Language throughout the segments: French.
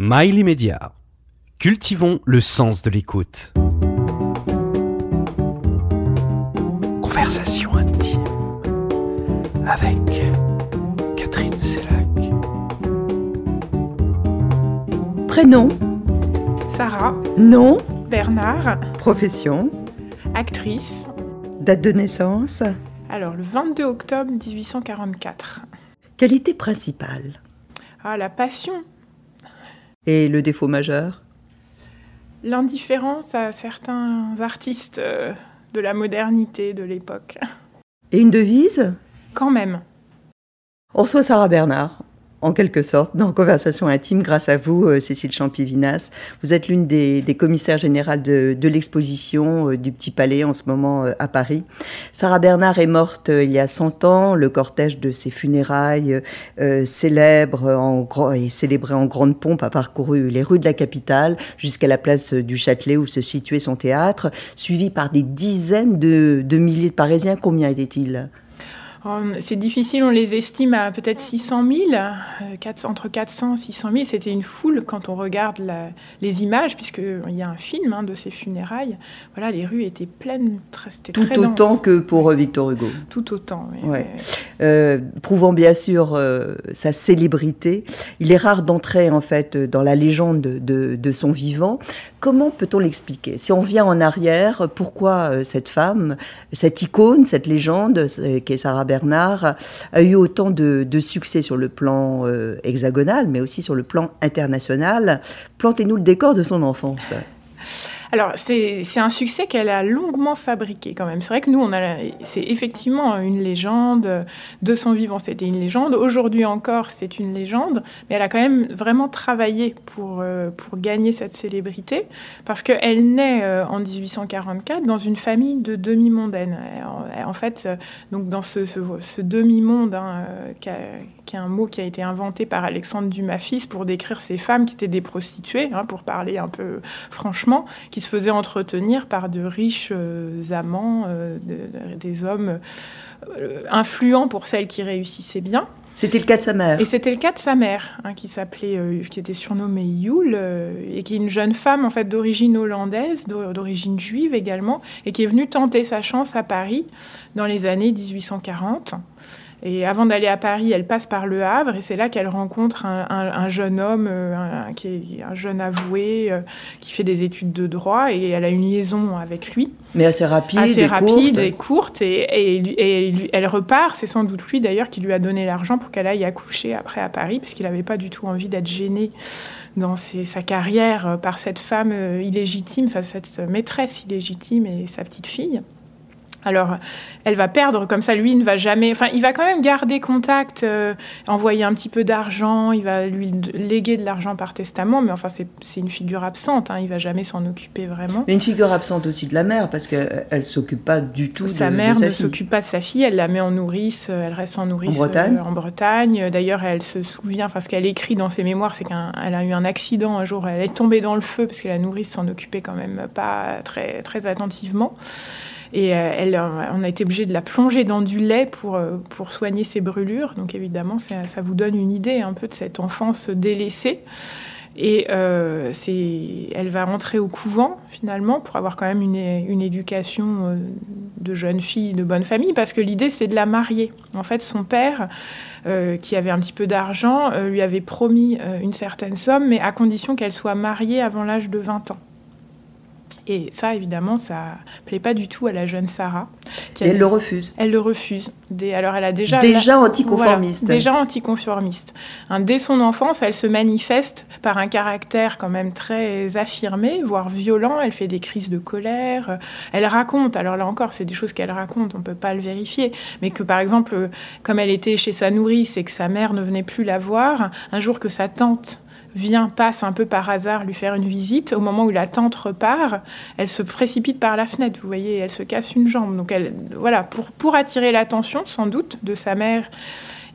Mail immédiat. Cultivons le sens de l'écoute. Conversation intime avec Catherine Sellac. Prénom, Sarah, nom, Bernard, profession, actrice. date de naissance, Alors, le 22 octobre 1844. qualité principale Ah, la passion, et le défaut majeur? l'indifférence à certains artistes euh, de la modernité de l'époque. Et une devise? Quand même. On reçoit Sarah Bernard, en quelque sorte, dans Conversation intime, grâce à vous, euh, Cécile Champivinas. Vous êtes l'une des, commissaires générales de, l'exposition euh, du Petit Palais en ce moment euh, à Paris. Sarah Bernard est morte il y a 100 ans. Le cortège de ses funérailles, célèbre en, gro- et célébré en grande pompe, a parcouru les rues de la capitale jusqu'à la place du Châtelet où se situait son théâtre, suivi par des dizaines de, milliers de Parisiens. Combien était-il? Oh, C'est difficile, on les estime à peut-être 600 000, euh, quatre- entre 400 et 600 000. C'était une foule quand on regarde la- les images, puisqu'il y a un film hein, de ces funérailles. Voilà, les rues étaient pleines, très- c'était Tout très dense. autant que pour euh, Victor Hugo. Tout autant, oui. Ouais. euh, prouvant bien sûr euh, sa célébrité. Il est rare d'entrer en fait dans la légende de, de son vivant. Comment peut-on l'expliquer? Si on vient en arrière, pourquoi euh, cette femme, cette icône, cette légende euh, qui est Sarah Bernard, a eu autant de, de succès sur le plan euh, hexagonal, mais aussi sur le plan international Plantez-nous le décor de son enfance. Alors, c'est un succès qu'elle a longuement fabriqué quand même. C'est vrai que nous, on a, c'est effectivement une légende de son vivant. C'était une légende. Aujourd'hui encore, c'est une légende. Mais elle a quand même vraiment travaillé pour, euh, pour gagner cette célébrité. Parce qu'elle naît euh, en 1844 dans une famille de demi-mondaines. En, en fait, euh, donc dans ce, demi-monde, hein, euh, qui, est un mot qui a été inventé par Alexandre Dumas fils pour décrire ces femmes qui étaient des prostituées, hein, pour parler un peu franchement, qui se faisaient entretenir par de riches euh, amants, euh, de- de- des hommes euh, influents pour celles qui réussissaient bien. C'était le cas de sa mère. Et c'était le cas de sa mère, hein, qui s'appelait, euh, qui était surnommée Yule, euh, et qui est une jeune femme en fait d'origine hollandaise, d'o- d'origine juive également, et qui est venue tenter sa chance à Paris dans les années 1840. Et avant d'aller à Paris, elle passe par Le Havre, et c'est là qu'elle rencontre un, un- un jeune homme, euh, un, qui est un jeune avoué, euh, qui fait des études de droit, et elle a une liaison avec lui Mais assez rapide, assez et rapide courte. et courte et, elle repart. C'est sans doute lui d'ailleurs qui lui a donné l'argent pour qu'elle aille accoucher après à Paris, parce qu'il n'avait pas du tout envie d'être gêné dans ses- sa carrière euh, par cette femme illégitime, enfin cette maîtresse illégitime et sa petite fille. Alors, elle va perdre comme ça. Lui il ne va jamais. Enfin, il va quand même garder contact, euh, envoyer un petit peu d'argent. Il va lui léguer de l'argent par testament, mais enfin, c'est une figure absente. Hein, il va jamais s'en occuper vraiment. Mais une figure absente aussi de la mère, parce qu'elle ne s'occupe pas du tout Sa de, mère de sa ne s'occupe pas de sa fille, elle la met en nourrice, euh, elle reste en nourrice En Bretagne euh, en Bretagne. D'ailleurs, elle se souvient, enfin ce qu'elle écrit dans ses mémoires, c'est qu'elle a eu un accident un jour, elle est tombée dans le feu parce que la nourrice s'en occupait quand même pas très, très attentivement. Et euh, elle, euh, on a été obligé de la plonger dans du lait pour, euh, pour soigner ses brûlures. Donc évidemment, ça, ça vous donne une idée un peu de cette enfance délaissée. Et elle va rentrer au couvent finalement pour avoir quand même une, une éducation de jeune fille de bonne famille, parce que l'idée c'est de la marier. En fait, son père, qui avait un petit peu d'argent, lui avait promis une certaine somme, mais à condition qu'elle soit mariée avant l'âge de 20 ans. Et ça, évidemment, ça plaît pas du tout à la jeune Sarah. qui elle le refuse. elle le refuse. Dès- alors, elle a déjà Déjà anticonformiste. voilà, déjà anticonformiste. Hein, dès son enfance, elle se manifeste par un caractère quand même très affirmé, voire violent. Elle fait des crises de colère. Elle raconte, alors là encore, c'est des choses qu'elle raconte, on ne peut pas le vérifier, mais que par exemple, comme elle était chez sa nourrice et que sa mère ne venait plus la voir, un jour que sa tante vient, passe un peu par hasard lui faire une visite. Au moment où la tante repart, elle se précipite par la fenêtre, vous voyez, elle se casse une jambe. Donc, voilà, pour, attirer l'attention, sans doute, de sa mère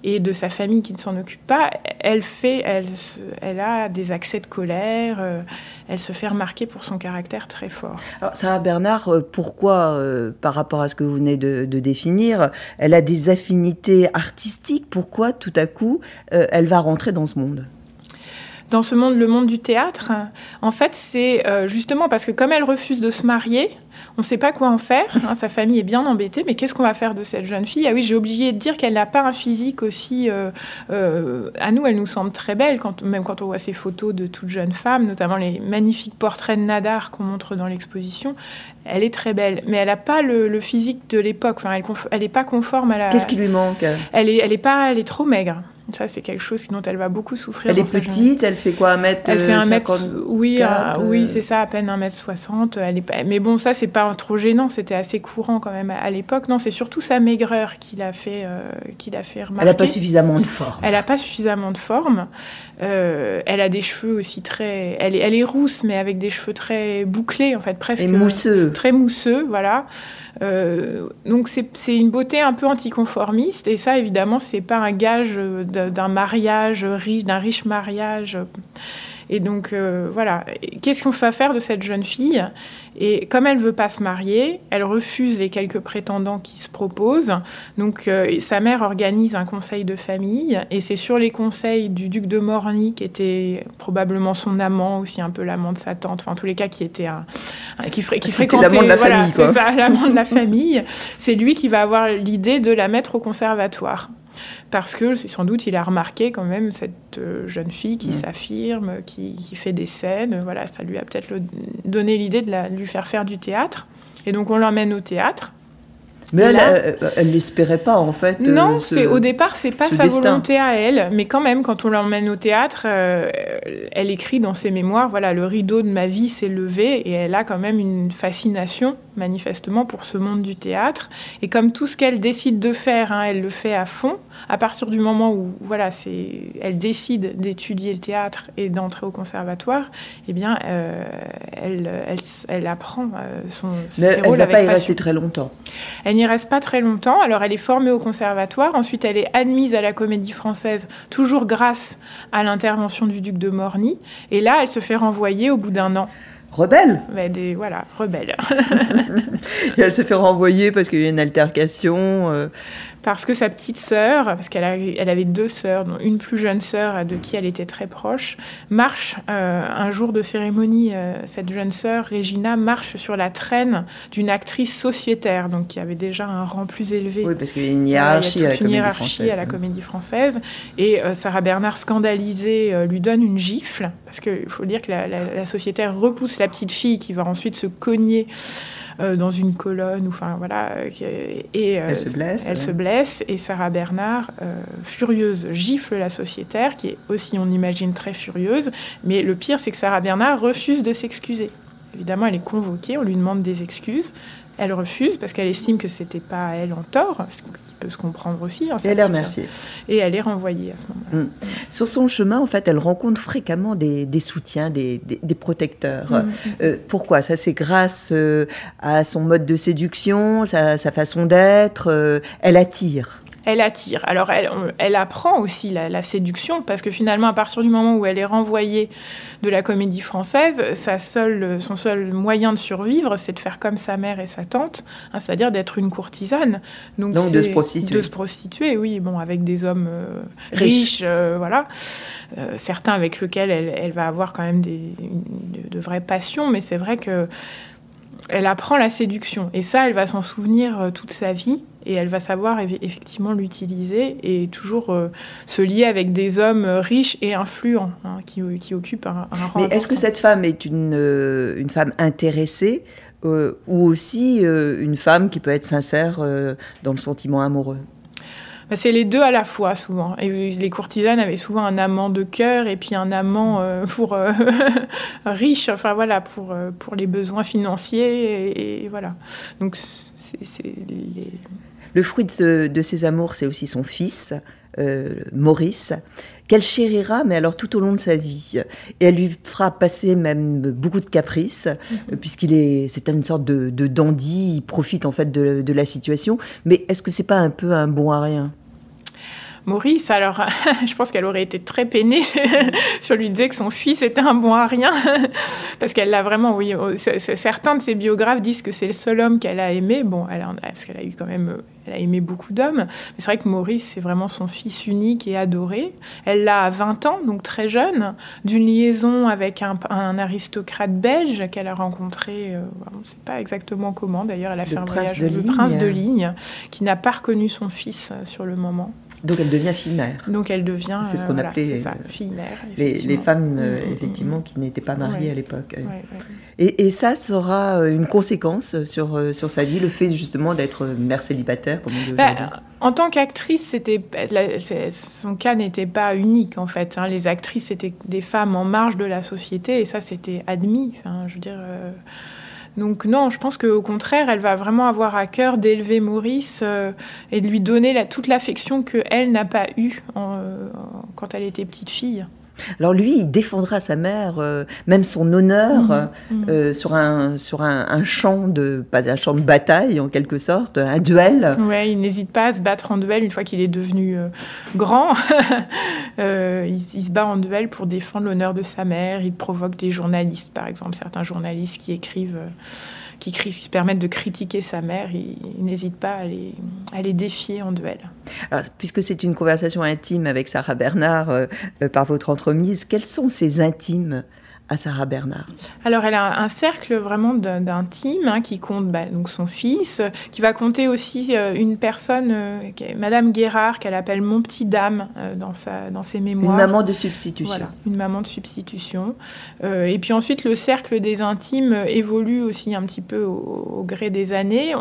et de sa famille qui ne s'en occupe pas, elle fait, elle, a des accès de colère, euh, elle se fait remarquer pour son caractère très fort. Alors, Sarah Bernard, euh, pourquoi, euh, par rapport à ce que vous venez de, définir, elle a des affinités artistiques? Pourquoi, tout à coup, elle va rentrer dans ce monde? Dans ce monde, le monde du théâtre, en fait, c'est euh, justement parce que comme elle refuse de se marier, on ne sait pas quoi en faire. Hein, sa famille est bien embêtée, mais qu'est-ce qu'on va faire de cette jeune fille? Ah oui, j'ai oublié de dire qu'elle n'a pas un physique aussi. Euh, euh, à nous, elle nous semble très belle, quand, même quand on voit ces photos de toutes jeunes femmes, notamment les magnifiques portraits de Nadar qu'on montre dans l'exposition. Elle est très belle, mais elle n'a pas le, physique de l'époque. Enfin, elle n'est pas conforme à la. Qu'est-ce qui lui manque? Elle est, elle est pas, elle est trop maigre. Ça, c'est quelque chose dont elle va beaucoup souffrir. Elle est petite, elle fait quoi, un mètre Elle fait un mètre, oui, oui, c'est ça, à peine un mètre soixante. Elle est mais bon, ça, c'est pas trop gênant, c'était assez courant quand même à, l'époque. Non, c'est surtout sa maigreur qui l'a fait, euh, qui l'a fait remarquer. Elle n'a pas suffisamment de forme. Elle n'a pas suffisamment de forme. Euh, elle a des cheveux aussi très. Elle est, elle est rousse, mais avec des cheveux très bouclés, en fait, presque. Et mousseux. Très mousseux, voilà. Euh, donc c'est une beauté un peu anticonformiste, et ça, évidemment, c'est pas un gage d'un mariage riche, d'un riche mariage. Et donc, euh, voilà. Qu'est-ce qu'on va faire de cette jeune fille? Et comme elle veut pas se marier, elle refuse les quelques prétendants qui se proposent. Donc, euh, sa mère organise un conseil de famille. Et c'est sur les conseils du duc de Morny, qui était probablement son amant, aussi un peu l'amant de sa tante, enfin, en tous les cas, qui était un. qui, qui fréquentait. l'amant de la famille, C'est ça, l'amant de la famille. C'est lui qui va avoir l'idée de la mettre au conservatoire parce que sans doute il a remarqué quand même cette euh, jeune fille qui mm. s'affirme, qui, fait des scènes. Voilà, ça lui a peut-être donné l'idée de, de, lui faire faire du théâtre. Et donc on l'emmène au théâtre. Mais elle, elle l'espérait pas en fait. Euh, non, c'est au départ c'est pas sa volonté à elle, mais quand même quand on l'emmène au théâtre, euh, elle écrit dans ses mémoires voilà le rideau de ma vie s'est levé et elle a quand même une fascination manifestement pour ce monde du théâtre et comme tout ce qu'elle décide de faire, hein, elle le fait à fond. À partir du moment où voilà c'est elle décide d'étudier le théâtre et d'entrer au conservatoire, eh bien euh, elle, elle, elle, apprend son. Mais elle ne va pas y rester très longtemps. Elle n'y reste pas très longtemps. Alors, elle est formée au conservatoire. Ensuite, elle est admise à la Comédie Française, toujours grâce à l'intervention du duc de Morny. Et là, elle se fait renvoyer au bout d'un an. Rebelle? Des, Voilà, rebelle. et elle se fait renvoyer parce qu'il y a une altercation. Euh, parce que sa petite sœur, parce qu'elle elle avait deux sœurs, dont une plus jeune sœur de qui elle était très proche, marche euh, un jour de cérémonie. Euh, cette jeune sœur, Regina, marche sur la traîne d'une actrice sociétaire, donc qui avait déjà un rang plus élevé. Oui, parce qu'il y a une hiérarchie, à, la une hiérarchie à la. Comédie Française. Et euh, Sarah Bernard, scandalisée, lui donne une gifle, parce qu'il faut dire que la, la sociétaire repousse la petite fille qui va ensuite se cogner euh, dans une colonne, enfin voilà. Euh, et euh, elle se blesse. Elle se blesse et Sarah Bernard, furieuse, gifle la sociétaire, qui est aussi, on imagine, très furieuse. Mais le pire, c'est que Sarah Bernard refuse de s'excuser. Évidemment, elle est convoquée, on lui demande des excuses. Elle refuse parce qu'elle estime que c'était pas elle en tort, ce qui peut se comprendre aussi. Hein, et elle est remerciée. Et elle est renvoyée à ce moment-là. Mm. Sur son chemin, en fait, elle rencontre fréquemment des, soutiens, des, protecteurs. Mm. Euh, pourquoi? Ça, c'est grâce euh, à son mode de séduction, sa, sa façon d'être. Euh, elle attire elle attire. Alors, elle, elle apprend aussi la, séduction, parce que finalement, à partir du moment où elle est renvoyée de la comédie française, sa seule, son seul moyen de survivre, c'est de faire comme sa mère et sa tante, hein, c'est-à-dire d'être une courtisane. Donc, de se prostituer. De se prostituer, oui, bon, avec des hommes euh, riches, euh, voilà. Euh, certains avec lesquels elle, elle, va avoir quand même des, de vraies passions, mais c'est vrai que elle apprend la séduction. Et ça, elle va s'en souvenir toute sa vie et elle va savoir effectivement l'utiliser et toujours euh, se lier avec des hommes riches et influents hein, qui, qui, occupent un, rang. Mais est-ce que cette femme est une, euh, une femme intéressée euh, ou aussi une femme qui peut être sincère dans le sentiment amoureux? C'est les deux à la fois souvent. Et les courtisanes avaient souvent un amant de cœur et puis un amant pour riche, enfin voilà, pour, pour les besoins financiers et, voilà. Donc c'est le fruit de, ses amours, c'est aussi son fils, euh, Maurice, qu'elle chérira, mais alors tout au long de sa vie. Et elle lui fera passer même beaucoup de caprices, mhm. puisqu'il est, c'est une sorte de, dandy, il profite en fait de, la situation. Mais est-ce que c'est pas un peu un bon à rien? Maurice, alors je pense qu'elle aurait été très peinée si on lui disait que son fils était un bon à rien, parce qu'elle l'a vraiment, oui, certains de ses biographes disent que c'est le seul homme qu'elle a aimé, bon, elle parce qu'elle a eu quand même, elle a aimé beaucoup d'hommes, mais c'est vrai que Maurice, c'est vraiment son fils unique et adoré. Elle l'a à 20 ans, donc très jeune, d'une liaison avec un, aristocrate belge qu'elle a rencontré, euh, on ne sait pas exactement comment, d'ailleurs, elle a fait un voyage, de le prince de ligne, qui n'a pas reconnu son fils euh, sur le moment. Donc elle devient fille-mère. Donc elle devient. C'est ce qu'on euh, appelait fille-mère. Les, les, femmes, euh, mm, mm, effectivement, mm, qui n'étaient pas mariées à l'époque. Et, et, ça sera euh, une conséquence sur, sur sa vie, le fait justement d'être mère célibataire, comme on dit bah, En tant qu'actrice, c'était son cas n'était pas unique en fait. Hein. Les actrices étaient des femmes en marge de la société et ça c'était admis. Je veux dire. Donc non, je pense qu'au contraire, elle va vraiment avoir à cœur d'élever Maurice euh, et de lui donner toute l'affection qu'elle n'a pas eue euh, quand elle était petite fille. Alors lui, il défendra sa mère, euh, même son honneur, mhm, mhm. Euh, sur, un, sur un, champ de, pas un champ de bataille en quelque sorte, un duel. Ouais, il n'hésite pas à se battre en duel une fois qu'il est devenu euh, grand. il, il, se bat en duel pour défendre l'honneur de sa mère. Il provoque des journalistes, par exemple, certains journalistes qui écrivent qui, se permettent de critiquer sa mère, il, n'hésite pas à les, à les, défier en duel. Puisque c'est une conversation intime avec Sarah Bernard euh, euh, par votre entremise, quels sont ces intimes à Sarah Bernard Alors, elle a un cercle vraiment d'intime hein, qui compte bah, donc son fils, qui va compter aussi euh, une personne, euh, Madame Guérard, qu'elle appelle mon petit dame euh, dans, sa, dans ses mémoires. Une maman de substitution. Voilà, une maman de substitution. et puis ensuite, le cercle des intimes évolue aussi un petit peu au gré des années.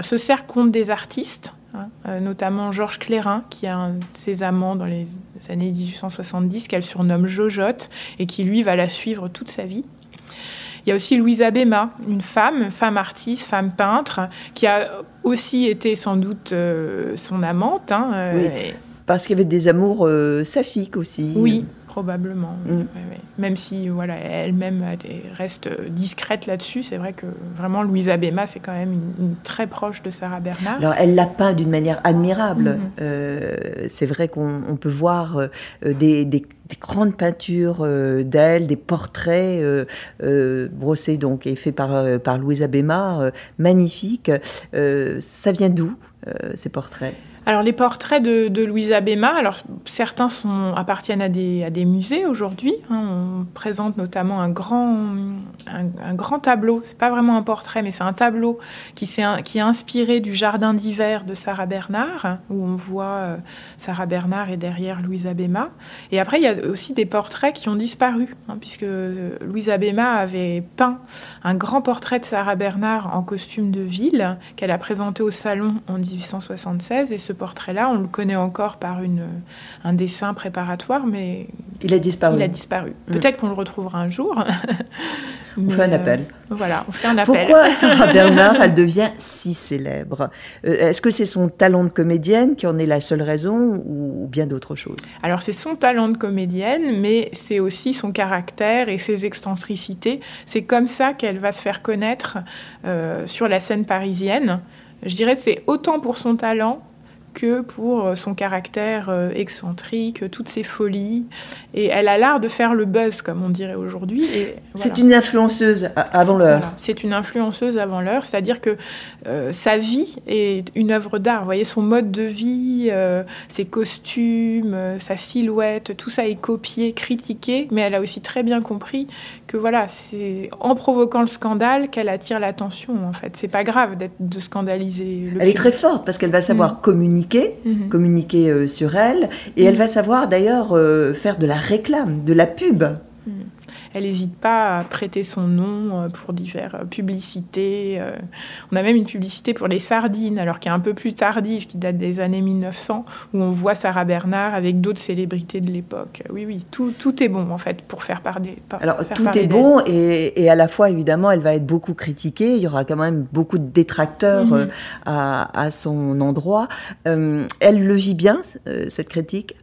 Ce cercle compte des artistes. Hein, notamment Georges Clérin, qui a un, ses amants dans les années 1870, qu'elle surnomme Jojotte, et qui lui va la suivre toute sa vie. Il y a aussi Louisa Béma, une femme, femme artiste, femme peintre, qui a aussi été sans doute euh, son amante. Hein, euh, parce qu'il y avait des amours saphiques aussi. Oui, probablement. Mm. Même si voilà, elle-même reste discrète là-dessus, c'est vrai que vraiment Louise Abema, c'est quand même une, très proche de Sarah Bernard. Alors elle l'a peint d'une manière admirable. Mm-hmm. Euh, c'est vrai qu'on peut voir euh, des, des, grandes peintures euh, d'elle, des portraits brossés donc et faits par, par Louise Abema, magnifiques. ça vient d'où ces portraits? Alors les portraits de, Louisa Bema, alors certains appartiennent à des, musées aujourd'hui. Hein. on présente notamment un grand, un, grand tableau. C'est pas vraiment un portrait, mais c'est un tableau qui, est, qui inspiré du jardin d'hiver de Sarah Bernard, où on voit euh, Sarah Bernard et derrière Louisa Bema. Et après, il y a aussi des portraits qui ont disparu, hein, puisque euh, Louisa Bema avait peint un grand portrait de Sarah Bernard en costume de ville qu'elle a présenté au salon en 1876. Et ce portrait-là. On le connaît encore par une, un dessin préparatoire, mais il a disparu. Il a disparu. Mm. Peut-être qu'on le retrouvera un jour. on fait un appel. Euh, voilà, on fait un appel. Pourquoi Sarah Bernard, elle devient si célèbre? Euh, Est-ce que c'est son talent de comédienne qui en est la seule raison ou bien d'autres choses? Alors c'est son talent de comédienne, mais c'est aussi son caractère et ses excentricités. C'est comme ça qu'elle va se faire connaître euh, sur la scène parisienne. Je dirais que c'est autant pour son talent que pour euh, son caractère euh, excentrique, toutes ses folies. Et elle a l'art de faire le buzz, comme on dirait aujourd'hui. C'est une influenceuse avant l'heure. C'est une influenceuse avant l'heure, c'est-à-dire que euh, sa vie est une œuvre d'art. Vous voyez, son mode de vie, ses costumes, sa silhouette, tout ça est copié, critiqué, mais elle a aussi très bien compris que voilà, c'est en provoquant le scandale qu'elle attire l'attention, en fait. C'est pas grave de scandaliser Elle est très forte parce qu'elle va savoir mm. communiquer communiquer, mhm. euh, sur elle, et elle mhm. va savoir d'ailleurs euh, faire de la réclame, de la pub. Elle n'hésite pas à prêter son nom euh, pour diverses euh, publicités. Euh. On a même une publicité pour les sardines, alors qui est un peu plus tardive, qui date des années 1900, où on voit Sarah Bernard avec d'autres célébrités de l'époque. Oui, oui, tout, tout, est bon en fait pour faire parler. alors tout est bon et, et, à la fois évidemment elle va être beaucoup critiquée. Il y aura quand même beaucoup de détracteurs mhm. à, à, son endroit. elle le vit bien cette critique?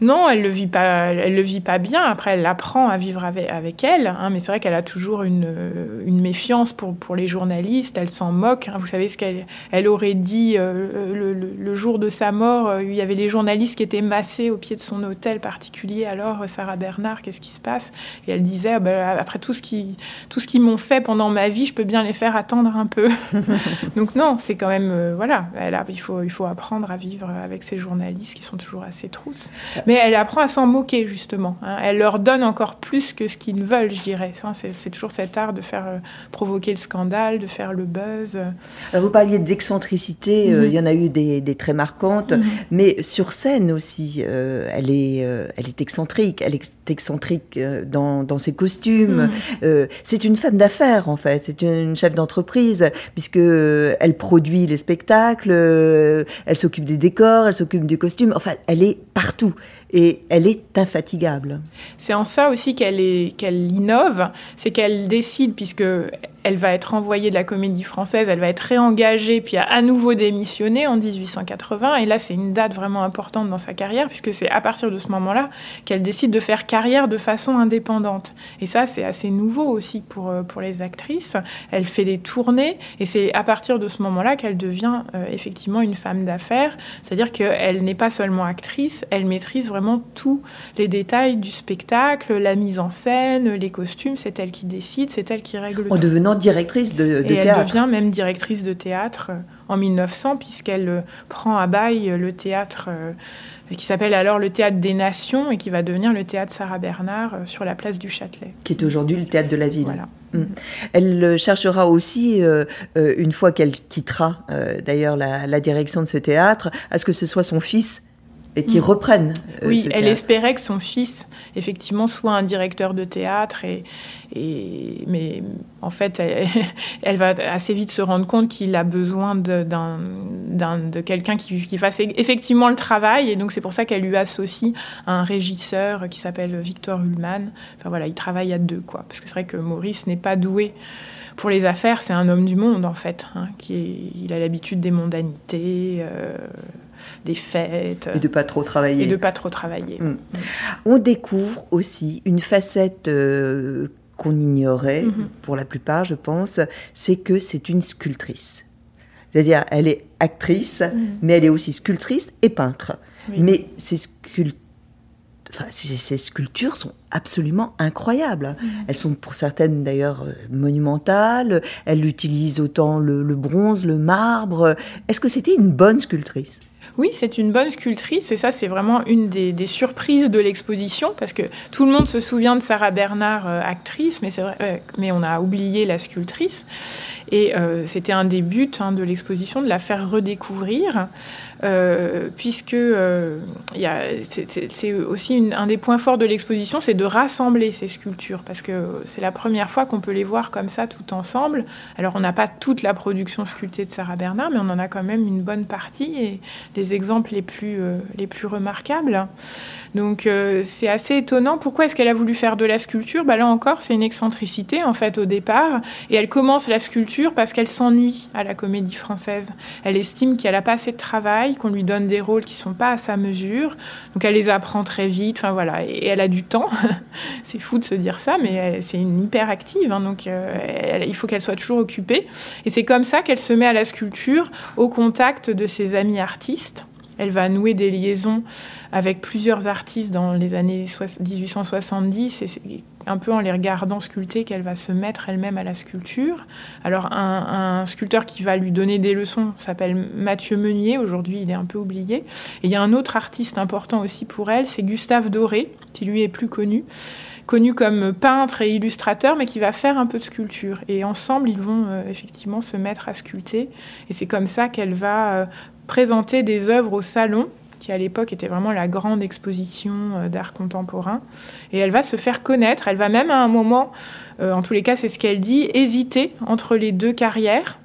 Non, elle le vit pas. Elle le vit pas bien. Après, elle apprend à vivre avec, avec elle. Hein, mais c'est vrai qu'elle a toujours une, une méfiance pour, pour les journalistes. Elle s'en moque. Hein. Vous savez ce qu'elle elle aurait dit euh, le, le, jour de sa mort. Euh, il y avait les journalistes qui étaient massés au pied de son hôtel particulier. Alors, Sarah Bernard, qu'est-ce qui se passe? Et elle disait ah ben, après tout ce qui tout ce qu'ils m'ont fait pendant ma vie, je peux bien les faire attendre un peu. Donc non, c'est quand même euh, voilà. Elle a, il faut il faut apprendre à vivre avec ces journalistes qui sont toujours assez trousses. Mais elle apprend à s'en moquer, justement. Hein. Elle leur donne encore plus que ce qu'ils veulent, je dirais. C'est toujours cet art de faire euh, provoquer le scandale, de faire le buzz. Alors, vous parliez d'excentricité, euh, mhm. il y en a eu des, des très marquantes, mhm. mais sur scène aussi, euh, elle, est, elle est excentrique. Elle est excentrique dans, dans ses costumes. Mhm. c'est une femme d'affaires, en fait. C'est une chef d'entreprise, puisque elle produit les spectacles, elle s'occupe des décors, elle s'occupe du costume. Enfin, elle est partout et elle est infatigable. C'est en ça aussi qu'elle qu'elle innove, c'est qu'elle décide, puisque elle va être renvoyée de la comédie française, elle va être réengagée, puis à, nouveau démissionner en 1880. Et là, c'est une date vraiment importante dans sa carrière, puisque c'est à partir de ce moment-là qu'elle décide de faire carrière de façon indépendante. Et ça, c'est assez nouveau aussi pour, euh, pour les actrices. Elle fait des tournées, et c'est à partir de ce moment-là qu'elle devient euh, effectivement une femme d'affaires. C'est-à-dire qu'elle n'est pas seulement actrice, elle maîtrise vraiment tous les détails du spectacle, la mise en scène, les costumes, c'est elle qui décide, c'est elle qui règle en devenant directrice de, et théâtre. Elle devient même directrice de théâtre euh, en 1900, puisqu'elle euh, prend à bail euh, le théâtre qui s'appelle alors le Théâtre des Nations et qui va devenir le Théâtre Sarah Bernard sur la place du Châtelet. Qui est aujourd'hui le Théâtre de la Ville. Voilà. Mm. Elle cherchera aussi, une fois qu'elle quittera d'ailleurs la, la, direction de ce théâtre, à ce que ce soit son fils et qui mm. reprenne. Euh, oui, elle espérait que son fils, effectivement, soit un directeur de théâtre. Et, et mais en fait, elle, va assez vite se rendre compte qu'il a besoin de, de quelqu'un qui, qui, fasse effectivement le travail. Et donc, c'est pour ça qu'elle lui associe un régisseur qui s'appelle Victor Ullmann. Enfin voilà, il travaille à deux, quoi. Parce que c'est vrai que Maurice n'est pas doué pour les affaires, c'est un homme du monde en fait, hein, qui il a l'habitude des mondanités, euh, des fêtes. Et de pas trop travailler. Et de pas trop travailler. Mm. On découvre aussi une facette euh, qu'on ignorait, mm-hmm. pour la plupart, je pense, c'est que c'est une sculptrice. C'est-à-dire, elle est actrice, mm. mais elle est aussi sculptrice et peintre. Mais ces, enfin, ces, sculptures sont absolument incroyables. Mm. Elles sont pour certaines d'ailleurs euh, monumentales. Elle utilise autant le bronze, le marbre. Est-ce que c'était une bonne sculptrice? Oui, c'est une bonne sculptrice et ça, c'est vraiment une des, surprises de l'exposition parce que tout le monde se souvient de Sarah Bernard, euh, actrice, euh, mais on a oublié la sculptrice. Et euh, c'était un des buts hein, de l'exposition de la faire redécouvrir. Euh, puisque euh, c'est aussi un des points forts de l'exposition, c'est de rassembler ces sculptures, parce que c'est la première fois qu'on peut les voir comme ça tout ensemble. Alors on n'a pas toute la production sculptée de Sarah Bernard, mais on en a quand même une bonne partie et les exemples les plus, euh, les plus remarquables. Donc c'est assez étonnant. Pourquoi est-ce qu'elle a voulu faire de la sculpture? Bah, Là encore, c'est une excentricité en fait au départ. Et elle commence la sculpture parce qu'elle s'ennuie à la comédie française. Elle estime qu'elle n'a pas assez de travail, qu'on lui donne des rôles qui sont pas à sa mesure. Donc elle les apprend très vite. Enfin voilà. Et elle a du temps. c'est fou de se dire ça, mais c'est une hyper active. Hein. donc euh, il faut qu'elle soit toujours occupée. Et c'est comme ça qu'elle se met à la sculpture au contact de ses amis artistes. Elle va nouer des liaisons avec plusieurs artistes dans les années 1870 et c'est un peu en les regardant sculpter qu'elle va se mettre elle-même à la sculpture. Alors un, sculpteur qui va lui donner des leçons s'appelle Mathieu Meunier, aujourd'hui il est un peu oublié. Et il y a un autre artiste important aussi pour elle, c'est Gustave Doré, qui lui est plus connu connu comme peintre et illustrateur, mais qui va faire un peu de sculpture. Et ensemble, ils vont euh, effectivement se mettre à sculpter. Et c'est comme ça qu'elle va euh, présenter des œuvres au salon qui à l'époque était vraiment la grande exposition euh, d'art contemporain. Et elle va se faire connaître, elle va même à un moment, euh, en tous les cas c'est ce qu'elle dit, hésiter entre les deux carrières.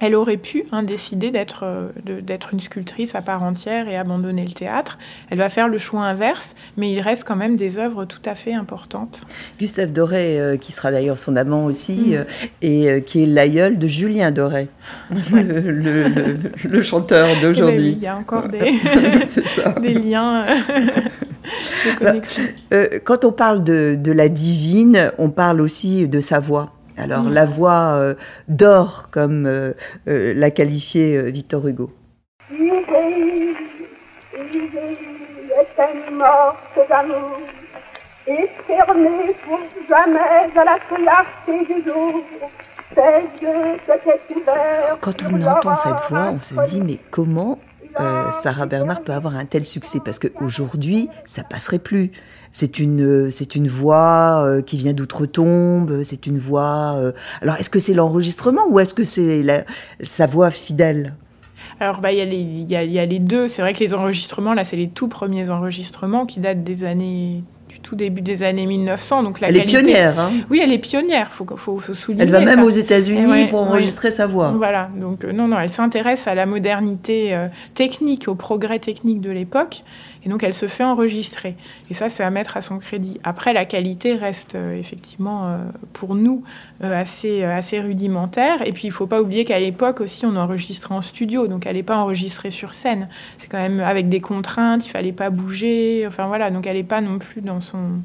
Elle aurait pu hein, décider d'être d'être une sculptrice à part entière et abandonner le théâtre. Elle va faire le choix inverse, mais il reste quand même des œuvres tout à fait importantes. Gustave Doré, qui sera d'ailleurs son amant aussi, mm. et qui est l'aïeul de Julien Doré, le, chanteur eh ben d'aujourd'hui. il y a encore des, des liens. Bah, euh, quand on parle de, la divine, on parle aussi de sa voix. Alors mm. la voix euh, d'or, comme euh, l'a qualifié Victor Hugo. Quand on entend cette voix, on se dit mais comment euh, Sarah Bernard peut avoir un tel succès? Parce qu'aujourd'hui, ça passerait plus. C'est une, c'est une voix euh, qui vient d'outre-tombe, c'est une voix... Euh, alors, est-ce que c'est l'enregistrement ou est-ce que c'est sa voix fidèle? Alors, bah, il y, y, a les deux. C'est vrai que les enregistrements, là, c'est les tout premiers enregistrements qui datent des années tout début des années 1900. Donc la elle est pionnière. Hein oui, elle est pionnière, il faut, faut, souligner. Elle va même aux États-Unis pour enregistrer sa voix. Voilà, donc euh, non, non, elle s'intéresse à la modernité euh, technique, au progrès technique de l'époque. Et donc, elle se fait enregistrer. Et ça, c'est à mettre à son crédit. Après, la qualité reste euh, effectivement, euh, pour nous, euh, assez, assez rudimentaire. Et puis, il ne faut pas oublier qu'à l'époque aussi, on enregistrait en studio. Donc, elle n'est pas enregistrée sur scène. C'est quand même avec des contraintes. Il ne fallait pas bouger. Enfin, voilà. Donc, elle n'est pas non plus dans son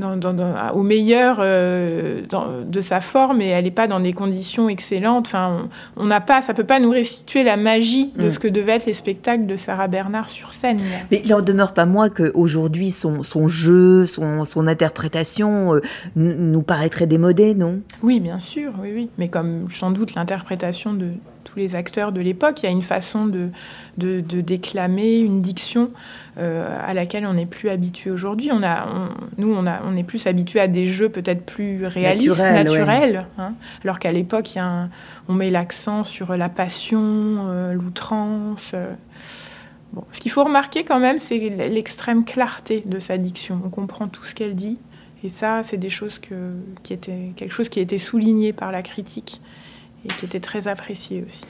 au meilleur euh, de sa forme et elle n'est pas dans des conditions excellentes. Enfin, on n'a pas, ça peut pas nous restituer la magie de mm. ce que devaient être les spectacles de Sarah Bernard sur scène. Mais il n'en demeure pas moins qu'aujourd'hui, son, son jeu, son, son interprétation euh, nous paraîtrait démodé, non? Oui, bien sûr, oui, oui. Mais comme sans doute l'interprétation de tous les acteurs de l'époque. Il y a une façon de, de, déclamer, une diction euh, à laquelle on n'est plus habitué aujourd'hui. On a, nous, on, a, on est plus habitué à des jeux peut-être plus réalistes, naturels, hein. alors qu'à l'époque, on met l'accent sur la passion, euh, l'outrance. Euh. Bon. Ce qu'il faut remarquer quand même, c'est l'extrême clarté de sa diction. On comprend tout ce qu'elle dit. Et ça, c'est des choses que, qui étaient, quelque chose qui a été souligné par la critique et qui était très apprécié aussi.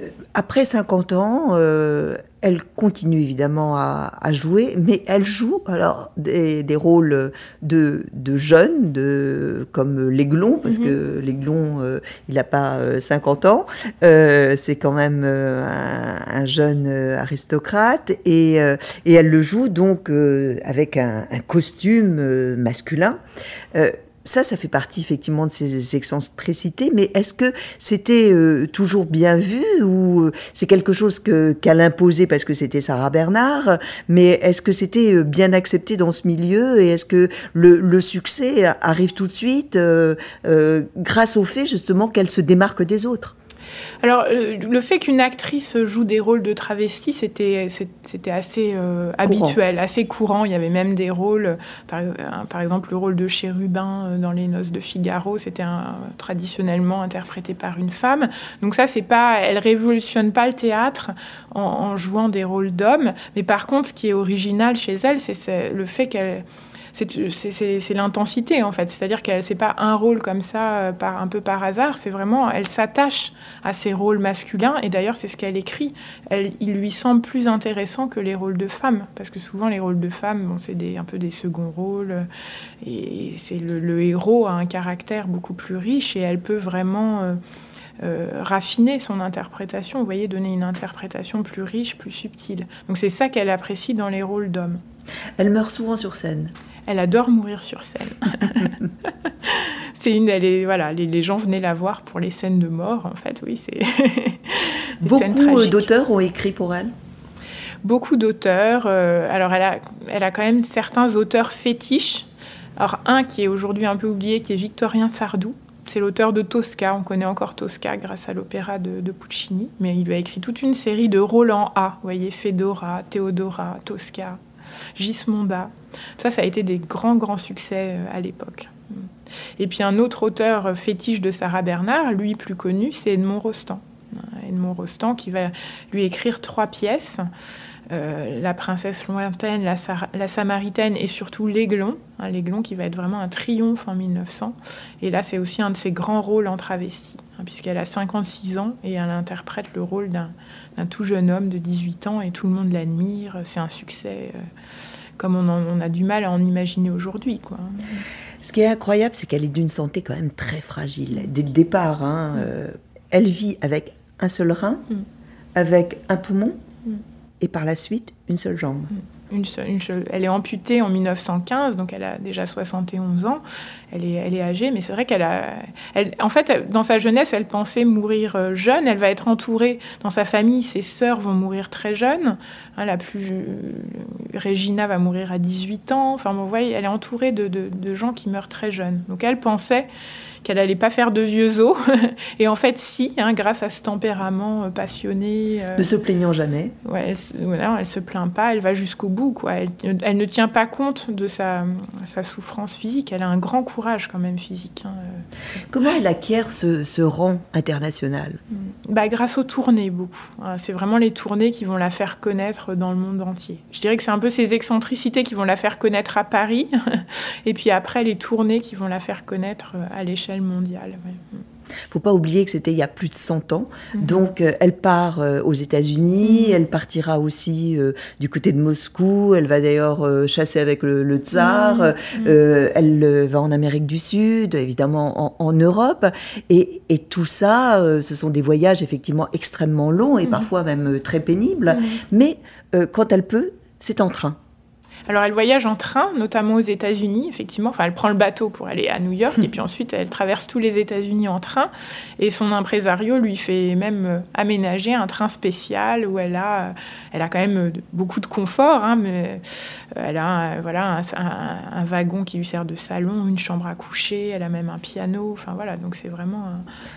Euh, après 50 ans, euh, elle continue évidemment à, jouer, mais elle joue alors des, rôles de, de, jeunes, de, comme l'Aiglon, parce mhm. que l'Aiglon, euh, il n'a pas 50 ans, c'est quand même un, jeune aristocrate, et, et, elle le joue donc avec un, un costume masculin ça, ça fait partie effectivement de ces excentricités, mais est-ce que c'était euh, toujours bien vu ou euh, c'est quelque chose qu'elle imposait parce que c'était Sarah Bernard, mais est-ce que c'était euh, bien accepté dans ce milieu et est-ce que le, le, succès arrive tout de suite grâce au fait justement qu'elle se démarque des autres? Alors, euh, le fait qu'une actrice joue des rôles de travesti, c'était, assez euh, habituel, assez courant. Il y avait même des rôles, par, par exemple, le rôle de chérubin euh, dans Les Noces de Figaro, c'était traditionnellement interprété par une femme. Donc ça, c'est pas, elle révolutionne pas le théâtre en, en jouant des rôles d'hommes. Mais par contre, ce qui est original chez elle, c'est le fait qu'elle c'est l'intensité en fait. C'est-à-dire qu'elle c'est pas un rôle comme ça euh, par un peu par hasard. C'est vraiment elle s'attache à ces rôles masculins et d'ailleurs c'est ce qu'elle écrit. Elle, il lui semble plus intéressant que les rôles de femmes parce que souvent les rôles de femmes bon, c'est un peu des seconds rôles euh, et c'est le, héros a un caractère beaucoup plus riche et elle peut vraiment euh, raffiner son interprétation, vous voyez, donner une interprétation plus riche, plus subtile. Donc c'est ça qu'elle apprécie dans les rôles d'hommes. Elle meurt souvent sur scène. Elle adore mourir sur scène. c'est une, elle est, voilà, les, gens venaient la voir pour les scènes de mort, en fait, oui, c'est. Beaucoup euh, d'auteurs ont écrit pour elle? Beaucoup d'auteurs. Euh, alors, elle a, elle a quand même certains auteurs fétiches. Alors, un qui est aujourd'hui un peu oublié, qui est Victorien Sardou. C'est l'auteur de Tosca. On connaît encore Tosca grâce à l'opéra de, de, Puccini. Mais il a écrit toute une série de en A. Vous voyez, Fedora, Théodora, Tosca, Gismonda. Ça, ça a été des grands, grands succès euh, à l'époque. Et puis un autre auteur euh, fétiche de Sarah Bernard, lui plus connu, c'est Edmond Rostand. Edmond Rostand qui va lui écrire trois pièces. Euh, la princesse lointaine, la, samaritaine et surtout l'aiglon. l'aiglon qui va être vraiment un triomphe en 1900. Et là, c'est aussi un de ses grands rôles en travesti, hein, puisqu'elle a 56 ans et elle interprète le rôle d'un tout jeune homme de 18 ans et tout le monde l'admire. C'est un succès comme on, a du mal à en imaginer aujourd'hui. Quoi. Ce qui est incroyable, c'est qu'elle est d'une santé quand même très fragile. Dès le départ, hein, euh, elle vit avec un seul rein, mm. avec un poumon, mm. et par la suite, une seule jambe. Mm elle est amputée en 1915, donc elle a déjà 71 ans. Elle est, elle est âgée, mais c'est vrai qu'elle a. en fait, dans sa jeunesse, elle pensait mourir euh, jeune. Elle va être entourée dans sa famille. Ses sœurs vont mourir très jeunes. Hein, la plus. Regina va mourir à 18 ans. Enfin, vous voyez, elle est entourée de, de gens qui meurent très jeunes. Donc elle pensait qu'elle n'allait pas faire de vieux os. et en fait, si, hein, grâce à ce tempérament euh, passionné. Euh, ne se plaignant jamais. Ouais, elle, voilà, elle se plaint pas, elle va jusqu'au bout. Quoi. Elle, ne tient pas compte de sa, sa, souffrance physique. Elle a un grand courage quand même physique. Hein, euh. Comment elle acquiert ce, ce rang international? Bah, Grâce aux tournées, beaucoup. Hein. C'est vraiment les tournées qui vont la faire connaître dans le monde entier. Je dirais que c'est un peu ces excentricités qui vont la faire connaître à Paris, et puis après les tournées qui vont la faire connaître à l'échelle mondiale. Il ne faut pas oublier que c'était il y a plus de 100 ans. Mhm. Donc, euh, elle part euh, aux États-Unis, mhm. elle partira aussi euh, du côté de Moscou, elle va d'ailleurs chasser avec le, tsar, mhm. elle va en Amérique du Sud, évidemment en, Europe. Et, et, tout ça, ce sont des voyages effectivement extrêmement longs et parfois même très pénibles. Mais quand elle peut, c'est en train. Alors elle voyage en train, notamment aux États-Unis, effectivement. Enfin, elle prend le bateau pour aller à New York et puis ensuite elle traverse tous les États-Unis en train. Et son impresario lui fait même euh, aménager un train spécial où elle a, elle a quand même euh, beaucoup de confort, hein, mais euh, elle a voilà un, wagon qui lui sert de salon, une chambre à coucher, elle a même un piano. Enfin voilà, donc c'est vraiment.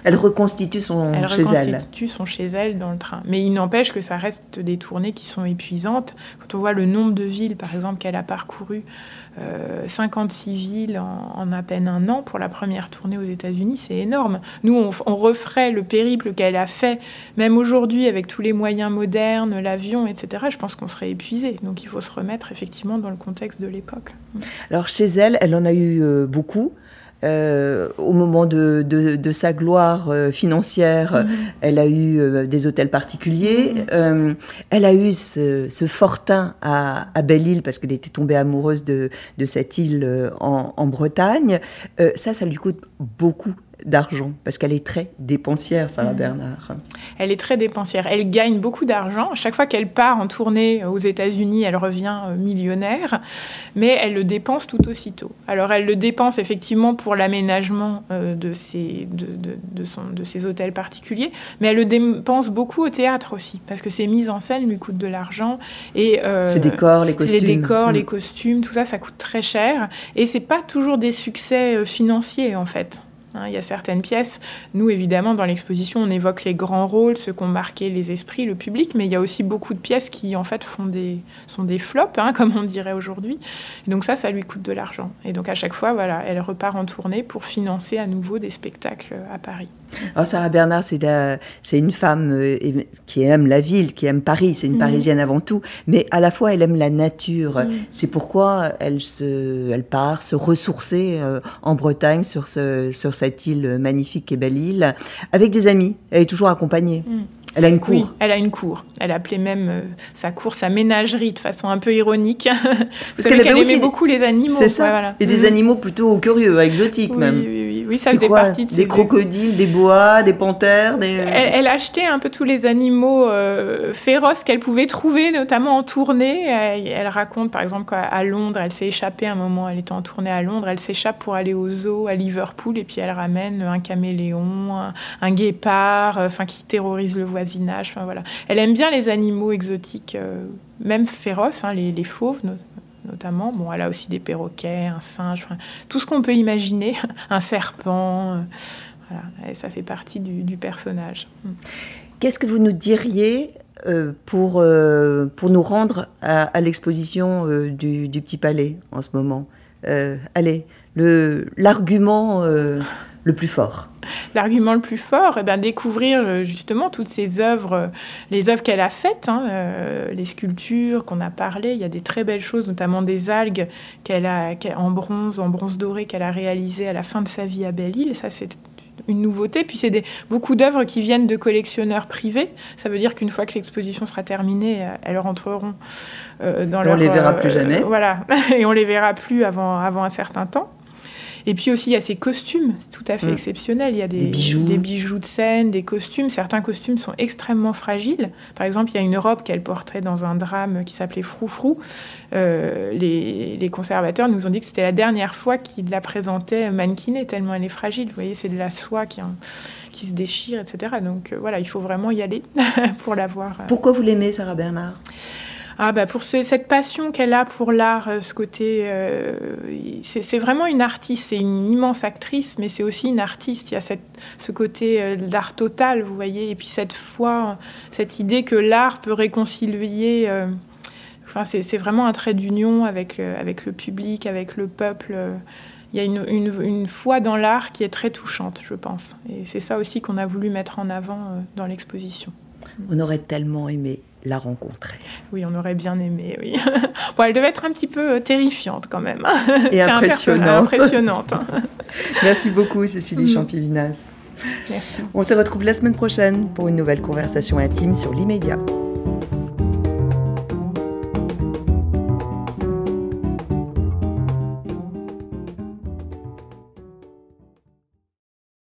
Elle reconstitue son elle chez elle. reconstitue son chez elle dans le train. Mais il n'empêche que ça reste des tournées qui sont épuisantes. Quand on voit le nombre de villes, par exemple qu'elle a parcouru 56 euh, villes en, à peine un an pour la première tournée aux États-Unis, c'est énorme. Nous, on, referait le périple qu'elle a fait, même aujourd'hui avec tous les moyens modernes, l'avion, etc. Je pense qu'on serait épuisé. Donc il faut se remettre effectivement dans le contexte de l'époque. Alors chez elle, elle en a eu euh, beaucoup. Euh, au moment de, sa gloire euh, financière, mhm. elle a eu euh, des hôtels particuliers. Mhm. elle a eu ce, fortin à, Belle-Île parce qu'elle était tombée amoureuse de, cette île en, en Bretagne. ça, ça lui coûte beaucoup d'argent Parce qu'elle est très dépensière, Sarah mmh. Bernard. Elle est très dépensière. Elle gagne beaucoup d'argent. Chaque fois qu'elle part en tournée aux États-Unis, elle revient euh, millionnaire, mais elle le dépense tout aussitôt. Alors elle le dépense effectivement pour l'aménagement euh, de, ses, de, de, son, de ses hôtels particuliers, mais elle le dépense beaucoup au théâtre aussi, parce que ses mises en scène lui coûtent de l'argent. Et euh, ses décors, les costumes. Les décors, les mmh. costumes, tout ça, ça coûte très cher. Et c'est pas toujours des succès financiers en fait. Hein, il y a certaines pièces, nous évidemment dans l'exposition on évoque les grands rôles, ceux qui ont marqué les esprits, le public, mais il y a aussi beaucoup de pièces qui en fait font des, sont des flops, hein, comme on dirait aujourd'hui. Donc ça, ça lui coûte de l'argent. Et donc à chaque fois, voilà, elle repart en tournée pour financer à nouveau des spectacles à Paris. Alors Sarah Bernard, c'est une femme euh, qui aime la ville, qui aime Paris, c'est une mhm. Parisienne avant tout, mais à la fois elle aime la nature. Mhm. C'est pourquoi elle, se, elle part se ressourcer euh, en Bretagne sur, ce, sur cette île magnifique et belle île, avec des amis. Elle est toujours accompagnée. Mhm. Elle a une cour. Oui, elle a une cour. Elle appelait même euh, sa cour sa ménagerie de façon un peu ironique. Parce qu'elle aimait beaucoup les animaux. C'est ça. Et des animaux plutôt curieux, exotiques même. Oui, oui, ça faisait partie de Des crocodiles, des bois, des panthères. Des... Elle, achetait un peu tous les animaux euh, féroces qu'elle pouvait trouver, notamment en tournée. Elle, raconte par exemple qu'à Londres, elle s'est échappée un moment, elle était en tournée à Londres, elle s'échappe pour aller au zoo à Liverpool et puis elle ramène un caméléon, un, guépard, euh, enfin qui terrorise le voisin voilà. Elle aime bien les animaux exotiques, euh, même féroces, hein, les, fauves notamment. Bon, elle a aussi des perroquets, un singe, tout ce qu'on peut imaginer, un serpent. Euh, voilà. ça fait partie du, personnage. Hmm. Qu'est-ce que vous nous diriez euh, pour, pour nous rendre à, l'exposition du, du, Petit Palais en ce moment? Allez, l'argument le plus fort L'argument le plus fort, eh ben, découvrir euh, justement toutes ces œuvres, euh, les œuvres qu'elle a faites, hein, euh, les sculptures qu'on a parlé. Il y a des très belles choses, notamment des algues qu'elle a en bronze, en bronze doré qu'elle a réalisées à la fin de sa vie à Belle-Île. Ça, c'est une nouveauté. Puis c'est beaucoup d'œuvres qui viennent de collectionneurs privés. Ça veut dire qu'une fois que l'exposition sera terminée, elles rentreront dans leur... On les verra plus jamais. voilà, et on les verra plus avant, avant un certain temps. Et puis aussi, il y a ces costumes tout à fait mm. exceptionnels. Il y a des, bijoux. de scène, des costumes. Certains costumes sont extrêmement fragiles. Par exemple, il y a une robe qu'elle porterait dans un drame qui s'appelait Froufrou. Euh, les, conservateurs nous ont dit que c'était la dernière fois qu'ils la présentaient mannequinée, tellement elle est fragile. Vous voyez, c'est de la soie qui, qui se déchire, etc. Donc euh, voilà, il faut vraiment y aller pour la voir. Euh. Pourquoi vous l'aimez, Sarah Bernard ah bah pour cette passion qu'elle a pour l'art, euh, ce côté, euh, c'est vraiment une artiste, c'est une immense actrice, mais c'est aussi une artiste. Il y a cette, ce côté euh, d'art total, vous voyez, et puis cette foi, cette idée que l'art peut réconcilier. enfin, c'est vraiment un trait d'union avec avec le public, avec le peuple. Il y a une, une, une foi dans l'art qui est très touchante, je pense. Et c'est ça aussi qu'on a voulu mettre en avant dans l'exposition. On aurait tellement aimé la rencontrer. Oui, on aurait bien aimé, oui. bon, elle devait être un petit peu euh, terrifiante quand même. Et impressionnante. impressionnante. Merci beaucoup, Cécilie mm. Champivinas. Merci. On se retrouve la semaine prochaine pour une nouvelle conversation intime sur l'immédiat.